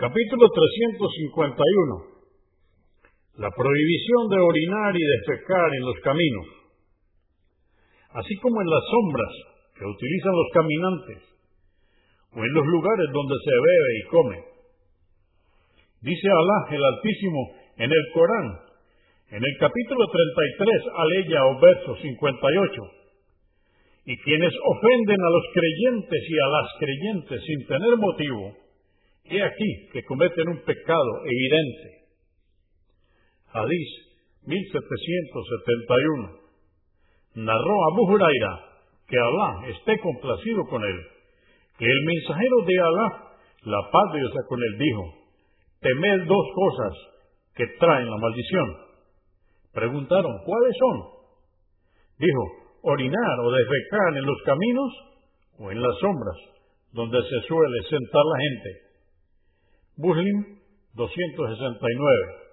Capítulo 351. La prohibición de orinar y defecar en los caminos, así como en las sombras que utilizan los caminantes, o en los lugares donde se bebe y come. Dice Alá el Altísimo en el Corán, en el capítulo 33, aleya o verso 58. Y quienes ofenden a los creyentes y a las creyentes sin tener motivo, he aquí que cometen un pecado evidente. Hadís 1771. Narró Abu Huraira, que Alá esté complacido con él, que el mensajero de Alá, la paz de Dios con él, dijo, temed dos cosas que traen la maldición. Preguntaron, ¿cuáles son? Dijo, orinar o defecar en los caminos o en las sombras, donde se suele sentar la gente. Muslim 269.